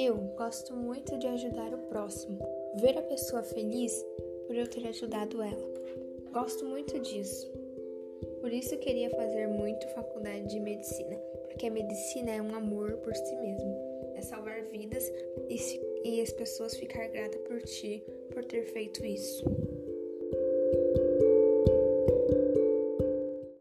Eu gosto muito de ajudar o próximo, ver a pessoa feliz por eu ter ajudado ela. Gosto muito disso. Por isso queria fazer muito faculdade de medicina, porque a medicina é um amor por si mesmo, é salvar vidas e, se, e as pessoas ficar grata por ti por ter feito isso.